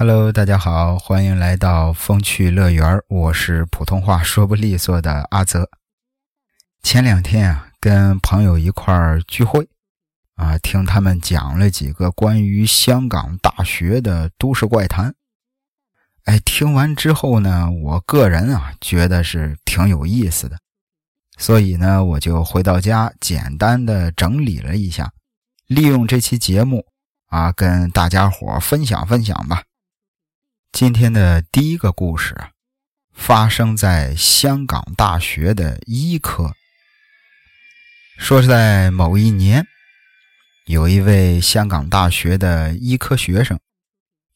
Hello，大家好，欢迎来到风趣乐园我是普通话说不利索的阿泽。前两天啊，跟朋友一块聚会，啊，听他们讲了几个关于香港大学的都市怪谈。哎，听完之后呢，我个人啊觉得是挺有意思的，所以呢，我就回到家简单的整理了一下，利用这期节目啊，跟大家伙分享分享吧。今天的第一个故事啊，发生在香港大学的医科。说是在某一年，有一位香港大学的医科学生，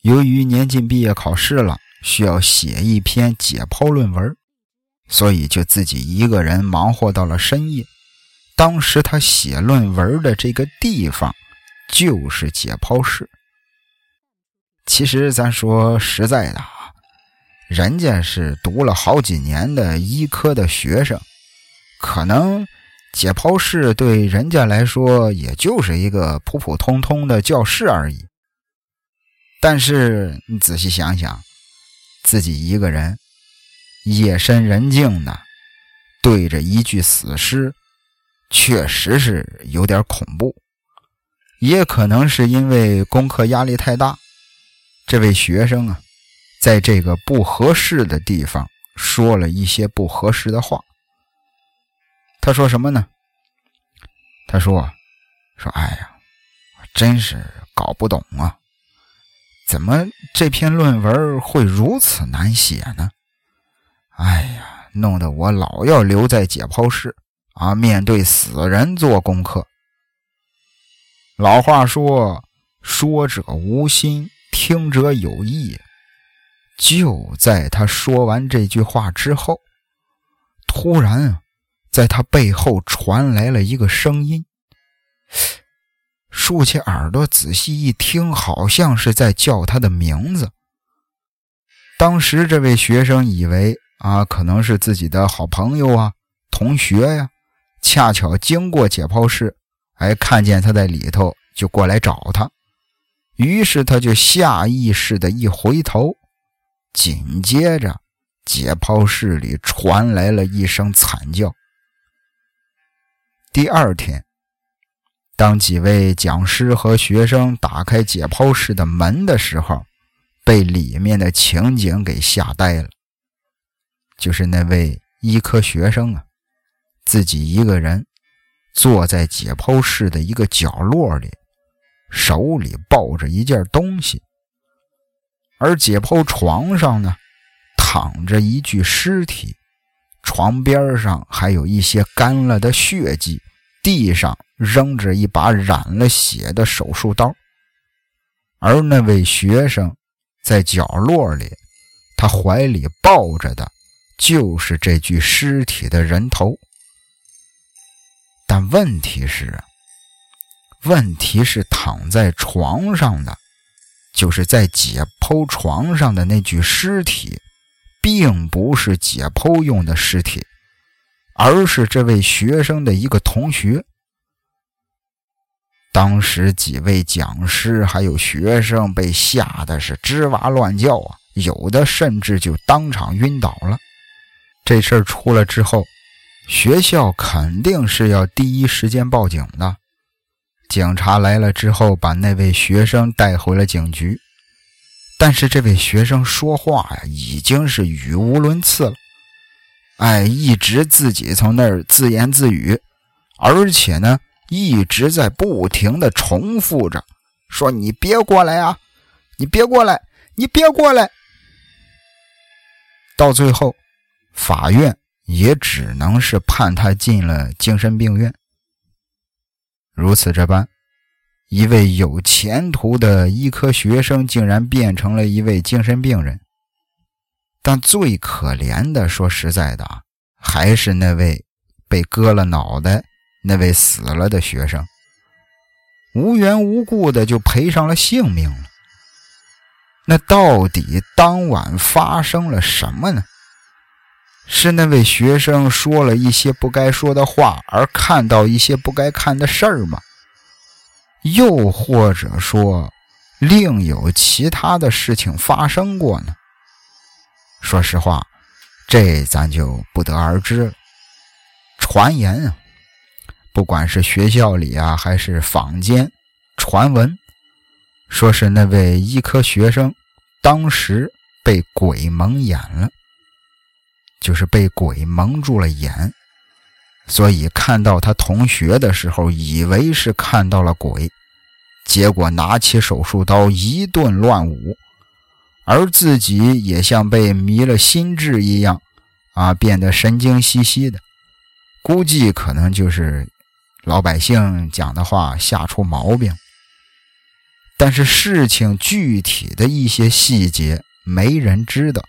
由于年近毕业考试了，需要写一篇解剖论文，所以就自己一个人忙活到了深夜。当时他写论文的这个地方，就是解剖室。其实咱说实在的啊，人家是读了好几年的医科的学生，可能解剖室对人家来说也就是一个普普通通的教室而已。但是你仔细想想，自己一个人夜深人静的对着一具死尸，确实是有点恐怖。也可能是因为功课压力太大。这位学生啊，在这个不合适的地方说了一些不合适的话。他说什么呢？他说：“说哎呀，真是搞不懂啊，怎么这篇论文会如此难写呢？哎呀，弄得我老要留在解剖室啊，面对死人做功课。老话说，说者无心。”听者有意。就在他说完这句话之后，突然啊，在他背后传来了一个声音。竖起耳朵仔细一听，好像是在叫他的名字。当时这位学生以为啊，可能是自己的好朋友啊、同学呀，恰巧经过解剖室，哎，看见他在里头，就过来找他。于是他就下意识的一回头，紧接着解剖室里传来了一声惨叫。第二天，当几位讲师和学生打开解剖室的门的时候，被里面的情景给吓呆了。就是那位医科学生啊，自己一个人坐在解剖室的一个角落里。手里抱着一件东西，而解剖床上呢，躺着一具尸体，床边上还有一些干了的血迹，地上扔着一把染了血的手术刀，而那位学生在角落里，他怀里抱着的就是这具尸体的人头，但问题是。问题是躺在床上的，就是在解剖床上的那具尸体，并不是解剖用的尸体，而是这位学生的一个同学。当时几位讲师还有学生被吓得是吱哇乱叫啊，有的甚至就当场晕倒了。这事儿出了之后，学校肯定是要第一时间报警的。警察来了之后，把那位学生带回了警局。但是这位学生说话呀，已经是语无伦次了。哎，一直自己从那儿自言自语，而且呢，一直在不停的重复着，说：“你别过来啊，你别过来，你别过来。”到最后，法院也只能是判他进了精神病院。如此这般，一位有前途的医科学生竟然变成了一位精神病人。但最可怜的，说实在的啊，还是那位被割了脑袋、那位死了的学生，无缘无故的就赔上了性命了。那到底当晚发生了什么呢？是那位学生说了一些不该说的话，而看到一些不该看的事儿吗？又或者说，另有其他的事情发生过呢？说实话，这咱就不得而知了。传言啊，不管是学校里啊，还是坊间传闻，说是那位医科学生当时被鬼蒙眼了，就是被鬼蒙住了眼，所以看到他同学的时候，以为是看到了鬼，结果拿起手术刀一顿乱舞。而自己也像被迷了心智一样，啊，变得神经兮兮的。估计可能就是老百姓讲的话吓出毛病。但是事情具体的一些细节没人知道，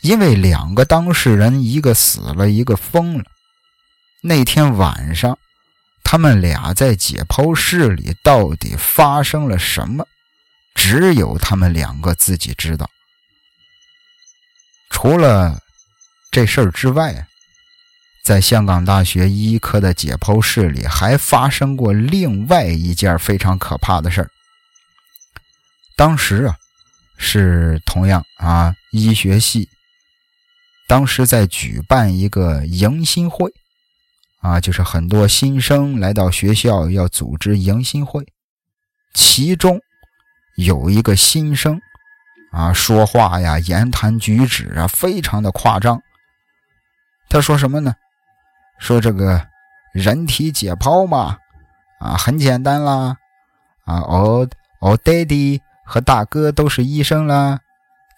因为两个当事人，一个死了，一个疯了。那天晚上，他们俩在解剖室里到底发生了什么？只有他们两个自己知道。除了这事儿之外，在香港大学医科的解剖室里，还发生过另外一件非常可怕的事儿。当时啊，是同样啊，医学系当时在举办一个迎新会，啊，就是很多新生来到学校要组织迎新会，其中。有一个新生，啊，说话呀，言谈举止啊，非常的夸张。他说什么呢？说这个人体解剖嘛，啊，很简单啦，啊，我我爹地和大哥都是医生啦，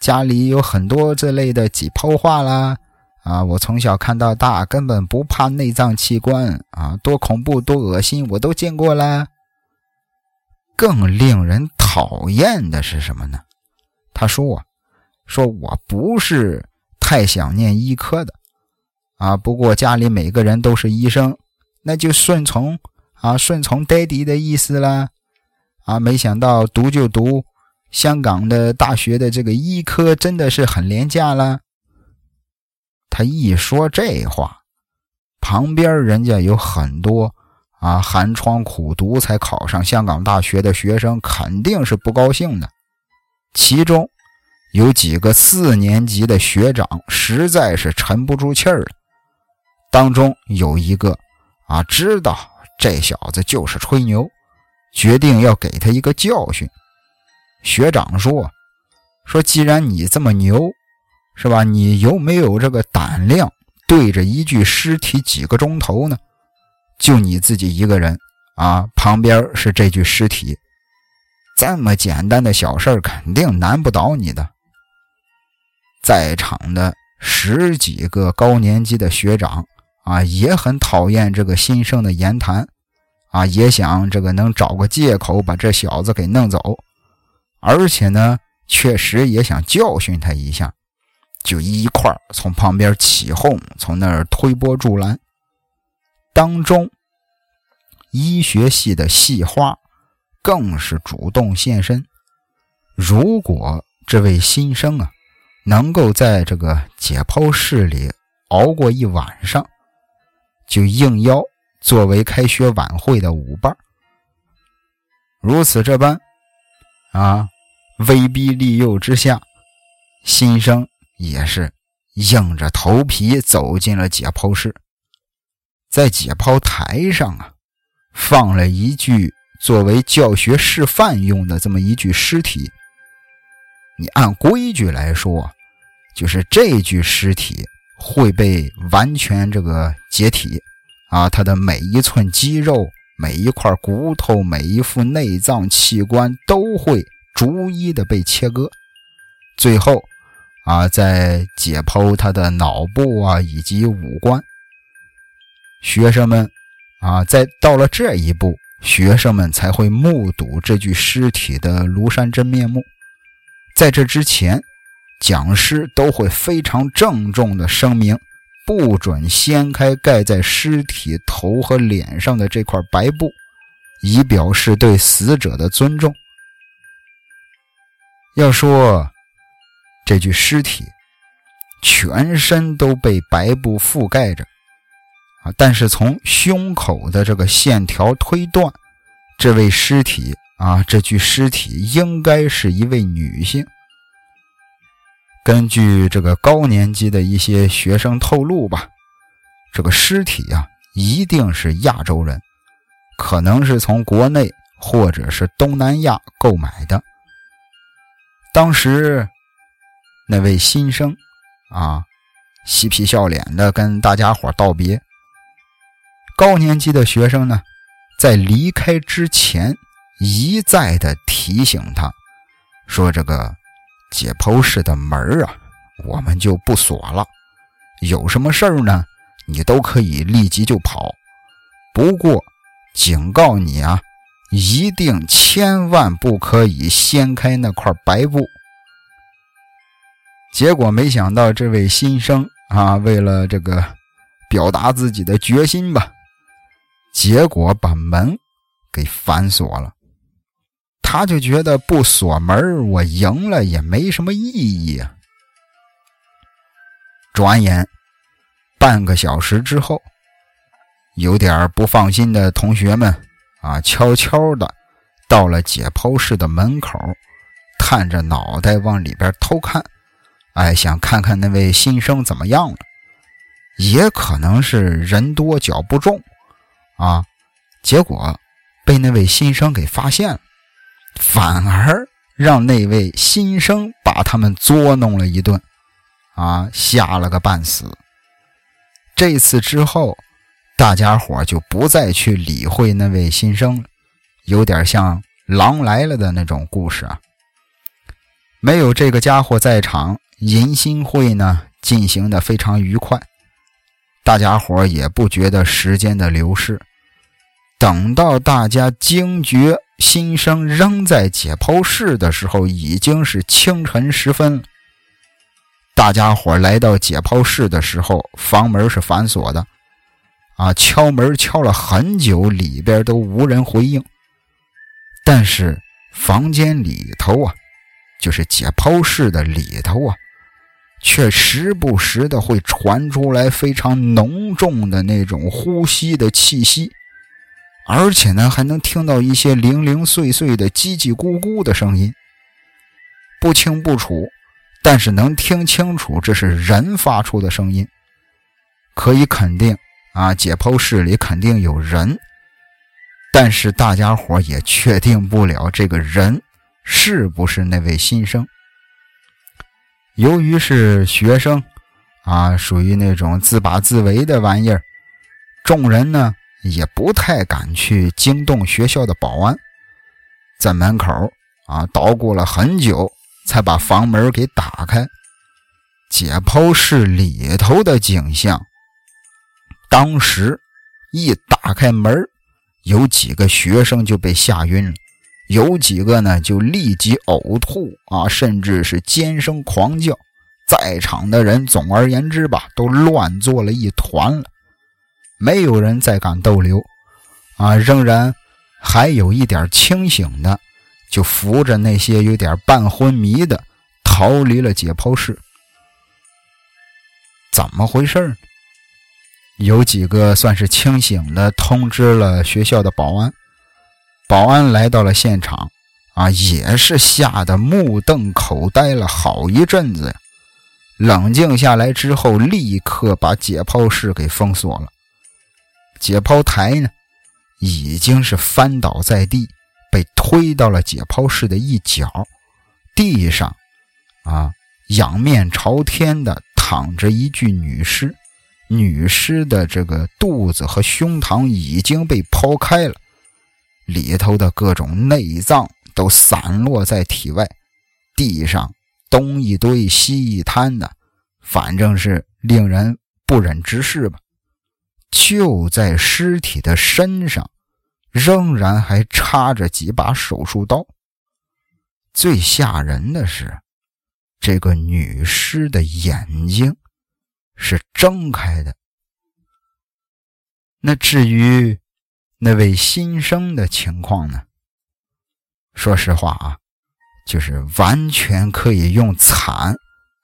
家里有很多这类的解剖画啦，啊，我从小看到大，根本不怕内脏器官，啊，多恐怖多恶心，我都见过啦。更令人讨厌的是什么呢？他说：“说我不是太想念医科的，啊，不过家里每个人都是医生，那就顺从啊，顺从爹地的意思啦。啊，没想到读就读香港的大学的这个医科，真的是很廉价了。”他一说这话，旁边人家有很多。啊，寒窗苦读才考上香港大学的学生肯定是不高兴的。其中有几个四年级的学长实在是沉不住气儿了。当中有一个啊，知道这小子就是吹牛，决定要给他一个教训。学长说：“说既然你这么牛，是吧？你有没有这个胆量对着一具尸体几个钟头呢？”就你自己一个人啊，旁边是这具尸体，这么简单的小事肯定难不倒你的。在场的十几个高年级的学长啊，也很讨厌这个新生的言谈啊，也想这个能找个借口把这小子给弄走，而且呢，确实也想教训他一下，就一块从旁边起哄，从那儿推波助澜。当中，医学系的系花更是主动现身。如果这位新生啊，能够在这个解剖室里熬过一晚上，就应邀作为开学晚会的舞伴。如此这般，啊，威逼利诱之下，新生也是硬着头皮走进了解剖室。在解剖台上啊，放了一具作为教学示范用的这么一具尸体。你按规矩来说，就是这具尸体会被完全这个解体啊，它的每一寸肌肉、每一块骨头、每一副内脏器官都会逐一的被切割，最后啊，再解剖他的脑部啊以及五官。学生们，啊，在到了这一步，学生们才会目睹这具尸体的庐山真面目。在这之前，讲师都会非常郑重的声明，不准掀开盖在尸体头和脸上的这块白布，以表示对死者的尊重。要说这具尸体，全身都被白布覆盖着。啊！但是从胸口的这个线条推断，这位尸体啊，这具尸体应该是一位女性。根据这个高年级的一些学生透露吧，这个尸体呀，一定是亚洲人，可能是从国内或者是东南亚购买的。当时那位新生啊，嬉皮笑脸的跟大家伙道别。高年级的学生呢，在离开之前一再的提醒他，说这个。解剖室的门啊，我们就不锁了。有什么事儿呢，你都可以立即就跑。不过，警告你啊，一定千万不可以掀开那块白布。结果没想到，这位新生啊，为了这个表达自己的决心吧，结果把门给反锁了。他就觉得不锁门，我赢了也没什么意义啊。转眼半个小时之后，有点不放心的同学们啊，悄悄的到了解剖室的门口，探着脑袋往里边偷看，哎，想看看那位新生怎么样了。也可能是人多脚不重啊，结果被那位新生给发现了。反而让那位新生把他们捉弄了一顿，啊，吓了个半死。这次之后，大家伙就不再去理会那位新生，有点像狼来了的那种故事啊。没有这个家伙在场，迎新会呢进行的非常愉快，大家伙也不觉得时间的流逝。等到大家惊觉。新生仍在解剖室的时候，已经是清晨时分。大家伙来到解剖室的时候，房门是反锁的，啊，敲门敲了很久，里边都无人回应。但是房间里头啊，就是解剖室的里头啊，却时不时的会传出来非常浓重的那种呼吸的气息。而且呢，还能听到一些零零碎碎的叽叽咕咕的声音，不清不楚，但是能听清楚这是人发出的声音。可以肯定啊，解剖室里肯定有人，但是大家伙也确定不了这个人是不是那位新生。由于是学生啊，属于那种自把自为的玩意儿，众人呢。也不太敢去惊动学校的保安，在门口啊捣鼓了很久，才把房门给打开。解剖室里头的景象，当时一打开门，有几个学生就被吓晕了，有几个呢就立即呕吐啊，甚至是尖声狂叫。在场的人，总而言之吧，都乱作了一团了。没有人再敢逗留，啊，仍然还有一点清醒的，就扶着那些有点半昏迷的逃离了解剖室。怎么回事呢？有几个算是清醒的，通知了学校的保安。保安来到了现场，啊，也是吓得目瞪口呆了好一阵子。冷静下来之后，立刻把解剖室给封锁了。解剖台呢，已经是翻倒在地，被推到了解剖室的一角。地上，啊，仰面朝天的躺着一具女尸，女尸的这个肚子和胸膛已经被剖开了，里头的各种内脏都散落在体外。地上东一堆西一摊的，反正是令人不忍直视吧。就在尸体的身上，仍然还插着几把手术刀。最吓人的是，这个女尸的眼睛是睁开的。那至于那位新生的情况呢？说实话啊，就是完全可以用惨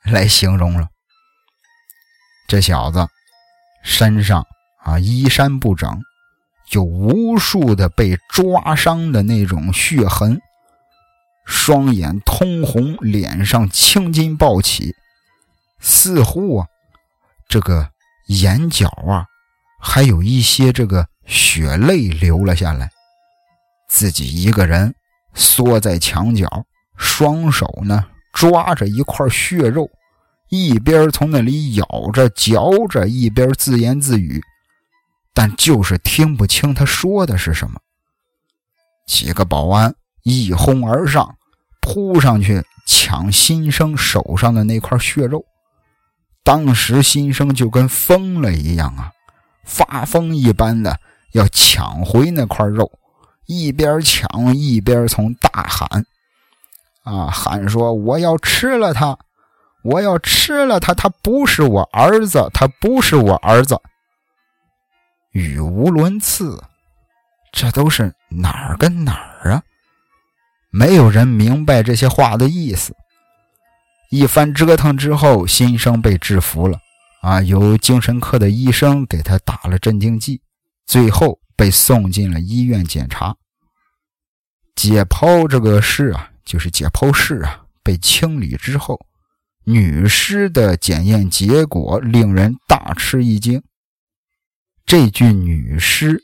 来形容了。这小子身上。啊，衣衫不整，有无数的被抓伤的那种血痕，双眼通红，脸上青筋暴起，似乎啊，这个眼角啊，还有一些这个血泪流了下来。自己一个人缩在墙角，双手呢抓着一块血肉，一边从那里咬着嚼着，一边自言自语。但就是听不清他说的是什么。几个保安一哄而上，扑上去抢新生手上的那块血肉。当时新生就跟疯了一样啊，发疯一般的要抢回那块肉，一边抢一边从大喊：“啊，喊说我要吃了他，我要吃了他，他不是我儿子，他不是我儿子。”语无伦次，这都是哪儿跟哪儿啊？没有人明白这些话的意思。一番折腾之后，新生被制服了，啊，由精神科的医生给他打了镇静剂，最后被送进了医院检查。解剖这个室啊，就是解剖室啊，被清理之后，女尸的检验结果令人大吃一惊。这具女尸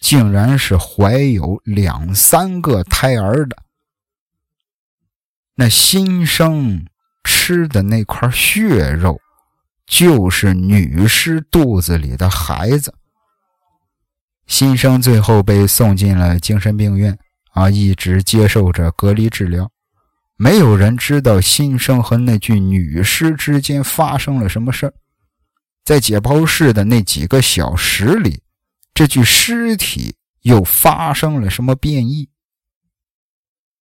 竟然是怀有两三个胎儿的。那新生吃的那块血肉，就是女尸肚子里的孩子。新生最后被送进了精神病院，啊，一直接受着隔离治疗。没有人知道新生和那具女尸之间发生了什么事儿。在解剖室的那几个小时里，这具尸体又发生了什么变异？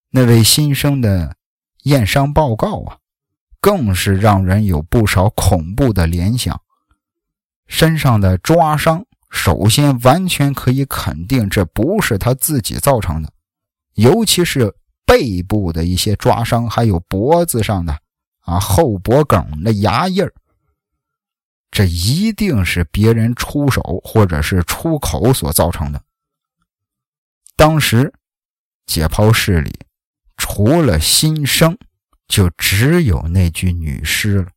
那位新生的验伤报告啊，更是让人有不少恐怖的联想。身上的抓伤，首先完全可以肯定这不是他自己造成的，尤其是背部的一些抓伤，还有脖子上的啊后脖梗的牙印儿。这一定是别人出手或者是出口所造成的。当时解剖室里除了新生，就只有那具女尸了。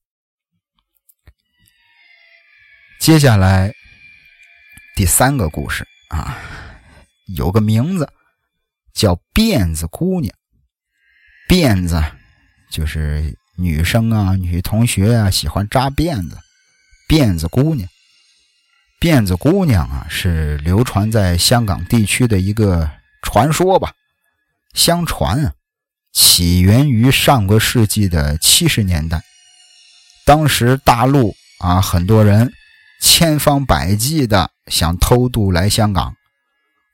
接下来第三个故事啊，有个名字叫辫子姑娘。辫子就是女生啊，女同学啊，喜欢扎辫子。辫子姑娘，辫子姑娘啊，是流传在香港地区的一个传说吧。相传啊，起源于上个世纪的七十年代。当时大陆啊，很多人千方百计的想偷渡来香港，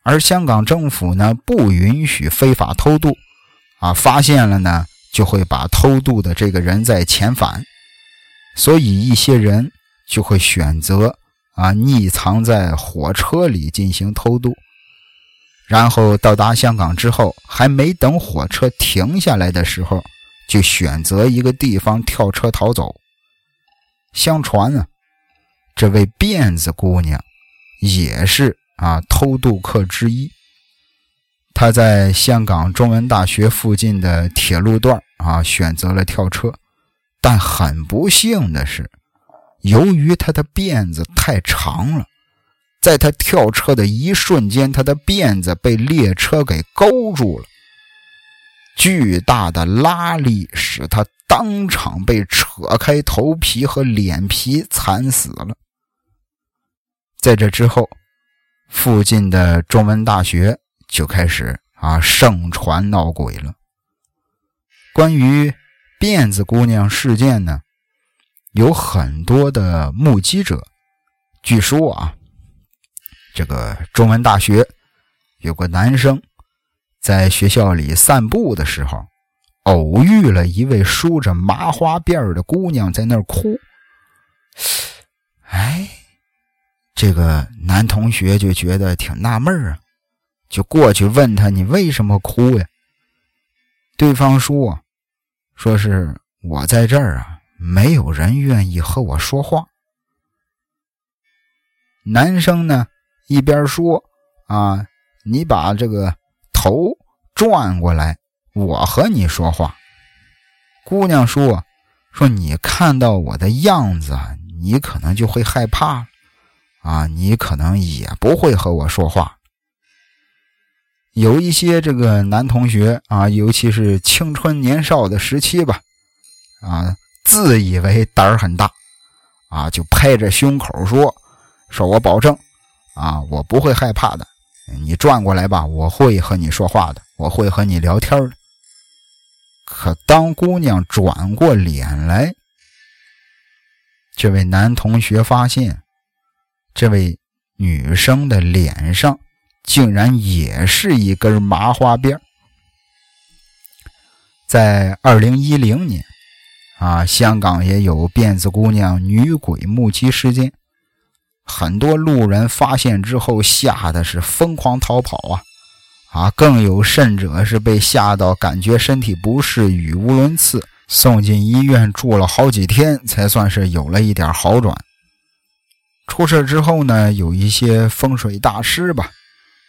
而香港政府呢，不允许非法偷渡，啊，发现了呢，就会把偷渡的这个人再遣返，所以一些人。就会选择啊，匿藏在火车里进行偷渡，然后到达香港之后，还没等火车停下来的时候，就选择一个地方跳车逃走。相传呢，这位辫子姑娘也是啊偷渡客之一。她在香港中文大学附近的铁路段啊选择了跳车，但很不幸的是。由于他的辫子太长了，在他跳车的一瞬间，他的辫子被列车给勾住了。巨大的拉力使他当场被扯开头皮和脸皮，惨死了。在这之后，附近的中文大学就开始啊盛传闹鬼了。关于辫子姑娘事件呢？有很多的目击者，据说啊，这个中文大学有个男生在学校里散步的时候，偶遇了一位梳着麻花辫的姑娘在那儿哭。哎，这个男同学就觉得挺纳闷啊，就过去问他：“你为什么哭呀？”对方说：“说是我在这儿啊。”没有人愿意和我说话。男生呢，一边说啊，你把这个头转过来，我和你说话。”姑娘说：“说你看到我的样子，你可能就会害怕啊，你可能也不会和我说话。”有一些这个男同学啊，尤其是青春年少的时期吧，啊，自以为胆儿很大，啊，就拍着胸口说：“说我保证，啊，我不会害怕的。你转过来吧，我会和你说话的，我会和你聊天的。”可当姑娘转过脸来，这位男同学发现，这位女生的脸上。竟然也是一根麻花辫在二零一零年，啊，香港也有辫子姑娘女鬼目击事件，很多路人发现之后吓得是疯狂逃跑啊，啊，更有甚者是被吓到感觉身体不适，语无伦次，送进医院住了好几天，才算是有了一点好转。出事之后呢，有一些风水大师吧。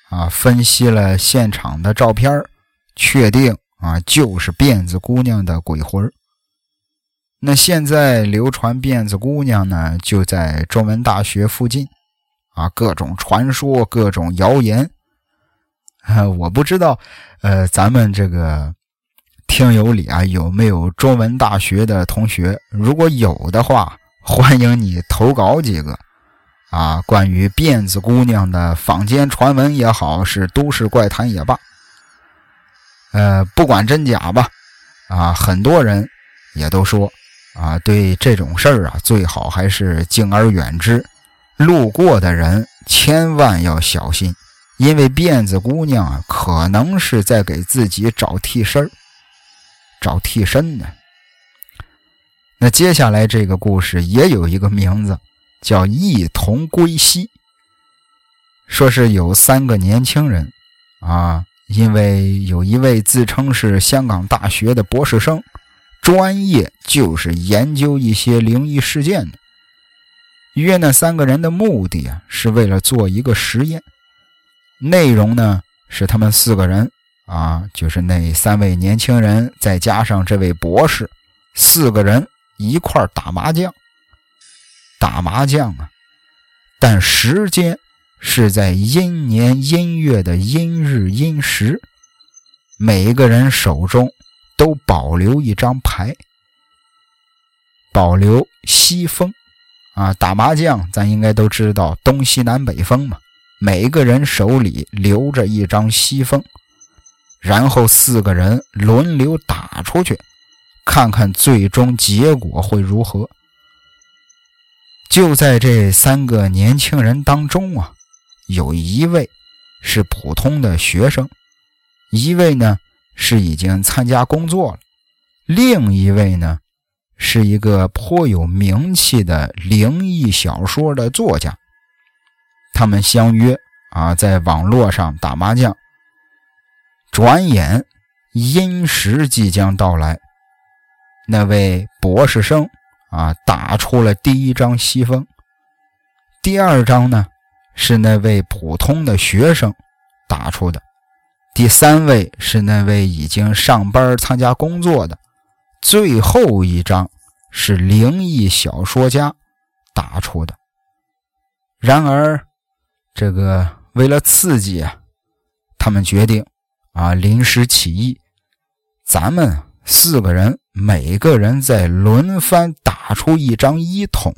啊，分析了现场的照片确定啊，就是辫子姑娘的鬼魂那现在流传辫子姑娘呢，就在中文大学附近，啊，各种传说，各种谣言。我不知道，呃，咱们这个听友里啊，有没有中文大学的同学？如果有的话，欢迎你投稿几个。啊，关于辫子姑娘的坊间传闻也好，是都市怪谈也罢，呃，不管真假吧，啊，很多人也都说，啊，对这种事儿啊，最好还是敬而远之，路过的人千万要小心，因为辫子姑娘啊，可能是在给自己找替身找替身呢。那接下来这个故事也有一个名字。叫一同归西，说是有三个年轻人啊，因为有一位自称是香港大学的博士生，专业就是研究一些灵异事件的。约那三个人的目的啊，是为了做一个实验，内容呢是他们四个人啊，就是那三位年轻人再加上这位博士，四个人一块打麻将。打麻将啊，但时间是在阴年阴月的阴日阴时，每个人手中都保留一张牌，保留西风啊。打麻将咱应该都知道东西南北风嘛，每个人手里留着一张西风，然后四个人轮流打出去，看看最终结果会如何。就在这三个年轻人当中啊，有一位是普通的学生，一位呢是已经参加工作了，另一位呢是一个颇有名气的灵异小说的作家。他们相约啊，在网络上打麻将。转眼阴时即将到来，那位博士生。啊，打出了第一张西风。第二张呢，是那位普通的学生打出的。第三位是那位已经上班参加工作的。最后一张是灵异小说家打出的。然而，这个为了刺激啊，他们决定啊临时起意，咱们四个人每个人在轮番。打出一张一筒，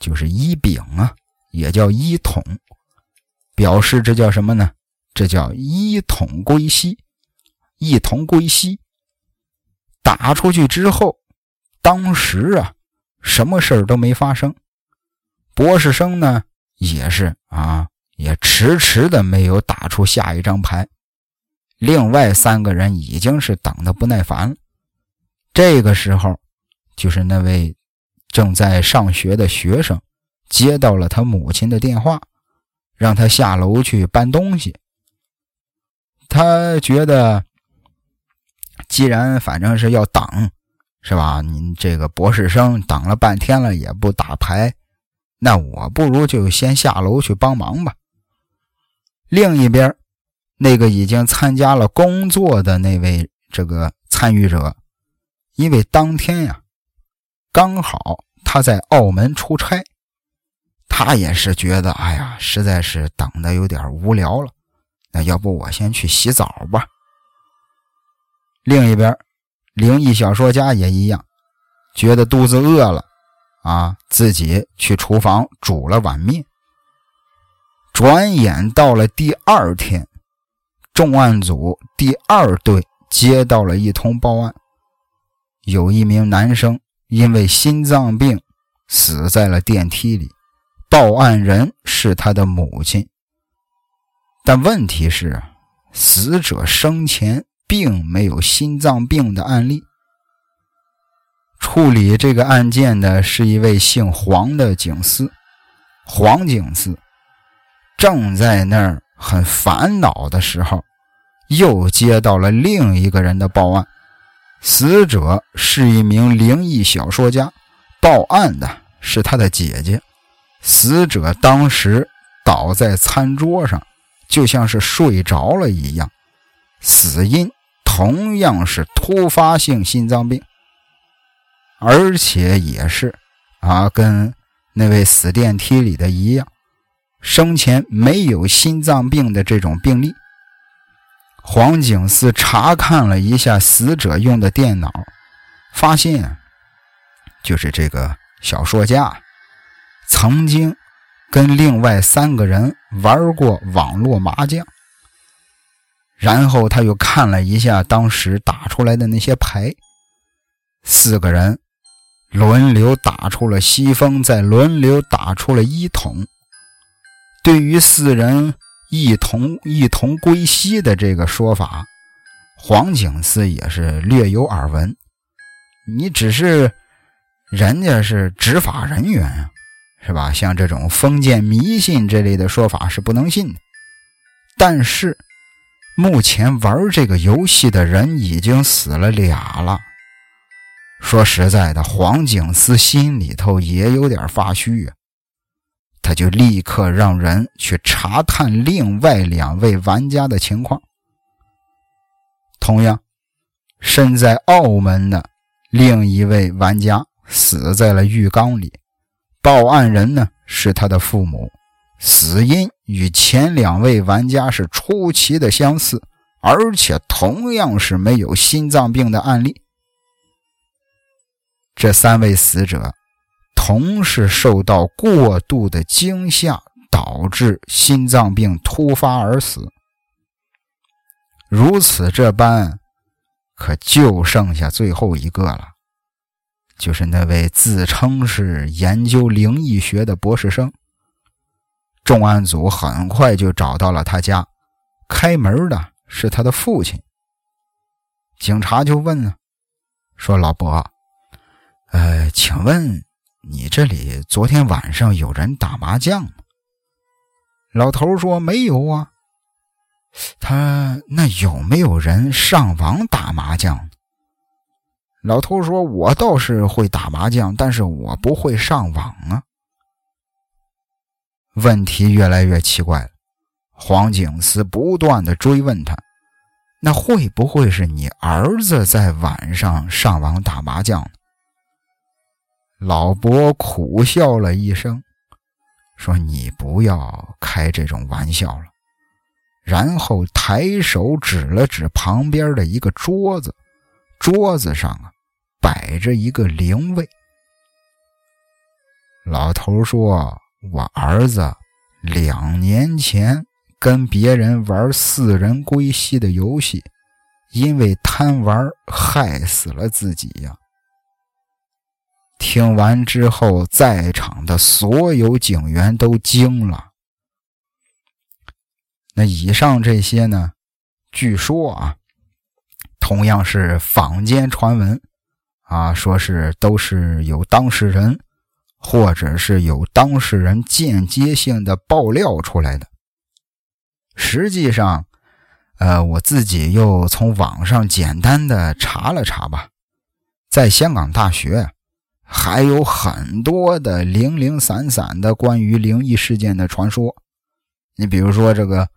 就是一饼啊，也叫一筒，表示这叫什么呢？这叫一统归西，一同归西。打出去之后，当时啊，什么事儿都没发生。博士生呢，也是啊，也迟迟的没有打出下一张牌。另外三个人已经是等的不耐烦了。这个时候。就是那位正在上学的学生接到了他母亲的电话，让他下楼去搬东西。他觉得，既然反正是要等，是吧？您这个博士生等了半天了也不打牌，那我不如就先下楼去帮忙吧。另一边，那个已经参加了工作的那位这个参与者，因为当天呀，刚好他在澳门出差，他也是觉得，哎呀，实在是等的有点无聊了，那要不我先去洗澡吧。另一边，灵异小说家也一样，觉得肚子饿了，啊，自己去厨房煮了碗面。转眼到了第二天，重案组第二队接到了一通报案，有一名男生因为心脏病死在了电梯里，报案人是他的母亲。但问题是，死者生前并没有心脏病的案例。处理这个案件的是一位姓黄的警司，黄警司。正在那儿很烦恼的时候，又接到了另一个人的报案。死者是一名灵异小说家，报案的是他的姐姐。死者当时倒在餐桌上，就像是睡着了一样。死因同样是突发性心脏病，而且也是啊，跟那位死电梯里的一样。生前没有心脏病的这种病例。黄景思查看了一下死者用的电脑，发现就是这个小说家曾经跟另外三个人玩过网络麻将。然后他又看了一下当时打出来的那些牌，四个人轮流打出了西风，再轮流打出了一筒。对于四人一同一同归西的这个说法，黄景思也是略有耳闻。你只是人家是执法人员啊，是吧？像这种封建迷信这类的说法是不能信的。但是目前玩这个游戏的人已经死了俩了。说实在的，黄景思心里头也有点发虚啊。他就立刻让人去查探另外两位玩家的情况。同样，身在澳门的另一位玩家死在了浴缸里，报案人呢是他的父母，死因与前两位玩家是出奇的相似，而且同样是没有心脏病的案例。这三位死者。同是受到过度的惊吓导致心脏病突发而死，如此这般，可就剩下最后一个了，就是那位自称是研究灵异学的博士生。重案组很快就找到了他家，开门的是他的父亲。警察就问啊，说老伯，呃，请问？你这里昨天晚上有人打麻将吗？老头说没有啊。他那有没有人上网打麻将？老头说：“我倒是会打麻将，但是我不会上网啊。”问题越来越奇怪了。黄景思不断的追问他：“那会不会是你儿子在晚上上网打麻将？”老伯苦笑了一声，说：“你不要开这种玩笑了。”然后抬手指了指旁边的一个桌子，桌子上啊摆着一个灵位。老头说：“我儿子两年前跟别人玩四人归西的游戏，因为贪玩害死了自己呀。”听完之后，在场的所有警员都惊了。那以上这些呢？据说啊，同样是坊间传闻啊，说是都是有当事人，或者是有当事人间接性的爆料出来的。实际上，呃，我自己又从网上简单的查了查吧，在香港大学。还有很多的零零散散的关于灵异事件的传说，你比如说这个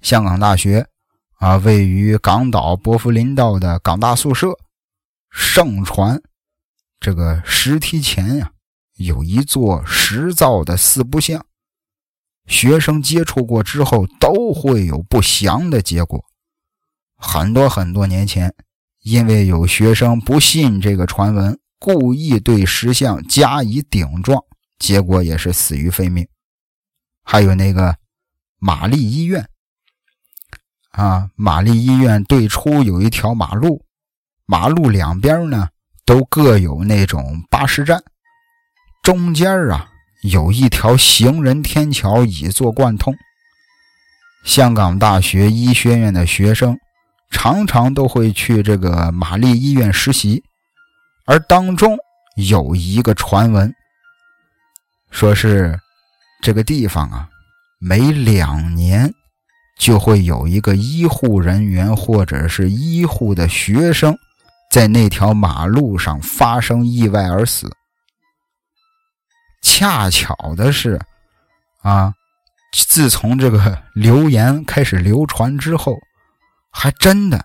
香港大学啊，位于港岛波福林道的港大宿舍，盛传这个石梯前呀，有一座石造的四不像，学生接触过之后都会有不祥的结果。很多很多年前，因为有学生不信这个传闻，故意对石像加以顶撞，结果也是死于非命。还有那个玛丽医院。啊，玛丽医院对出有一条马路，马路两边呢都各有那种巴士站，中间啊有一条行人天桥以作贯通。香港大学医学院的学生常常都会去这个玛丽医院实习，而当中有一个传闻，说是这个地方啊每两年。就会有一个医护人员或者是医护的学生，在那条马路上发生意外而死。恰巧的是，啊，自从这个流言开始流传之后，还真的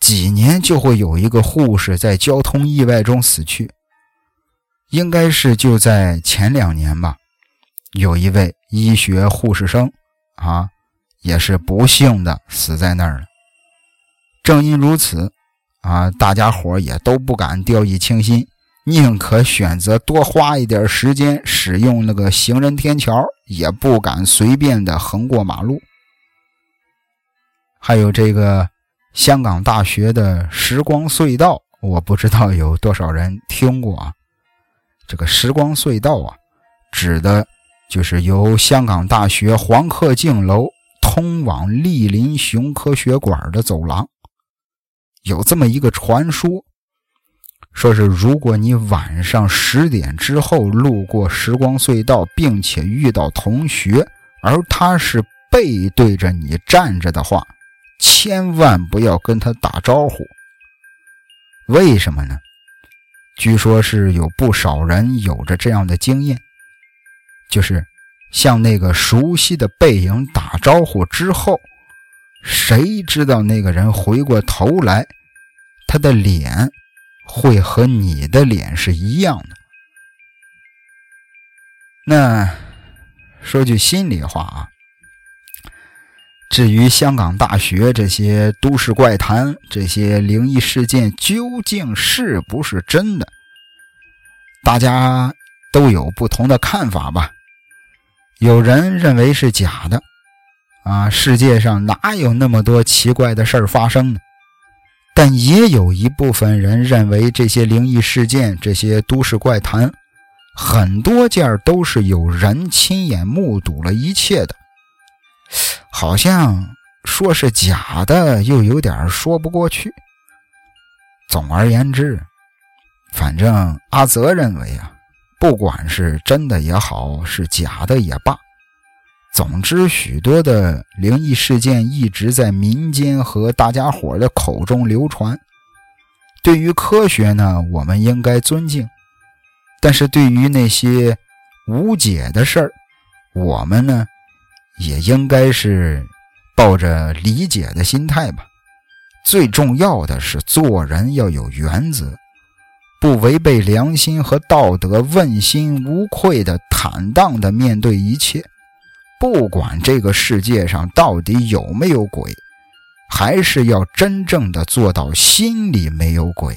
几年就会有一个护士在交通意外中死去。应该是就在前两年吧，有一位医学护士生啊。也是不幸的死在那儿了。正因如此，啊，大家伙也都不敢掉以轻心，宁可选择多花一点时间使用那个行人天桥，也不敢随便的横过马路。还有这个香港大学的时光隧道，我不知道有多少人听过啊。这个时光隧道啊，指的就是由香港大学黄鹤镜楼。通往莅临熊科学馆的走廊，有这么一个传说，说是如果你晚上十点之后路过时光隧道，并且遇到同学，而他是背对着你站着的话，千万不要跟他打招呼。为什么呢？据说是有不少人有着这样的经验，就是。向那个熟悉的背影打招呼之后，谁知道那个人回过头来，他的脸会和你的脸是一样的？那说句心里话啊，至于香港大学这些都市怪谈、这些灵异事件究竟是不是真的，大家都有不同的看法吧。有人认为是假的，啊，世界上哪有那么多奇怪的事儿发生呢？但也有一部分人认为这些灵异事件、这些都市怪谈，很多件都是有人亲眼目睹了一切的，好像说是假的，又有点说不过去。总而言之，反正阿泽认为啊。不管是真的也好，是假的也罢，总之，许多的灵异事件一直在民间和大家伙的口中流传。对于科学呢，我们应该尊敬；但是对于那些无解的事儿，我们呢，也应该是抱着理解的心态吧。最重要的是，做人要有原则。不违背良心和道德，问心无愧的坦荡的面对一切，不管这个世界上到底有没有鬼，还是要真正的做到心里没有鬼。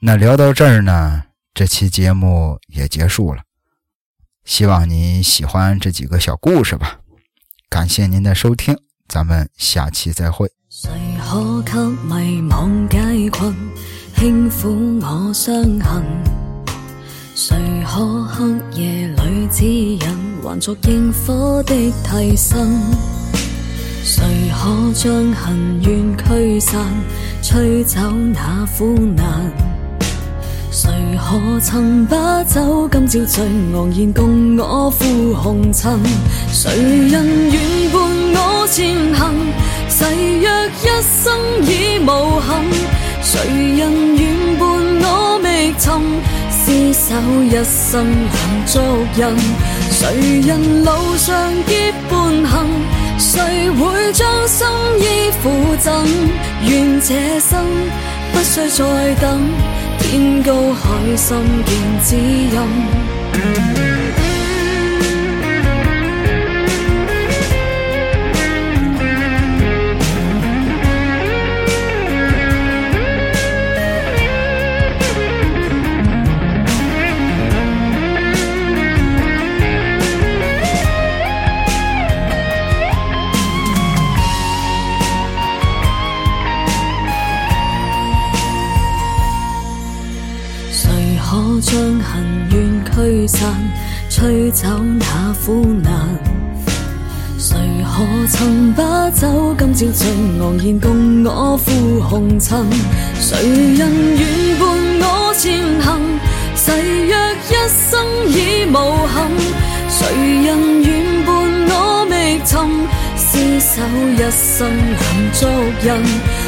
那聊到这儿呢，这期节目也结束了，希望你喜欢这几个小故事吧。感谢您的收听，咱们下期再会。轻抚我伤痕，谁可黑夜里指引，还作萤火的替身？谁可将恨怨驱散，吹走那苦难？谁可曾把酒今朝醉昂然共我赴红尘？谁人愿伴我前行？誓约一生已无憾。谁人愿伴我觅寻？厮守一生能足印。谁人路上结伴行？谁会将心意付赠？愿这生不需再等，天高海深见指引。吹走那苦难。谁可曾把酒今朝醉昂然共我赴红尘？谁人愿伴我前行？誓约一生已无憾。谁人愿伴我觅寻？厮守一生难足印。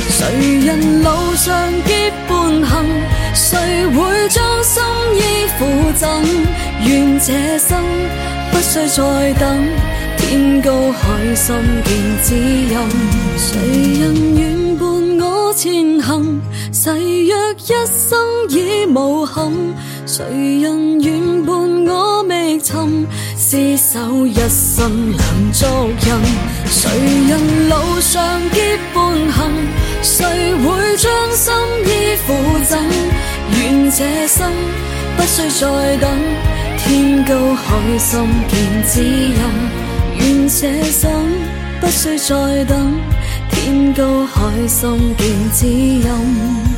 谁人路上结伴行？谁会将心意付赠？愿这生不需再等，天高海深见指引。谁人愿伴我前行？誓约一生已无憾。谁人愿伴我觅寻？厮守一生能足印。谁人路上结伴行？谁会将心意附赠？愿这生不需再等，天高海深见指引。愿这生不需再等，天高海深见指引。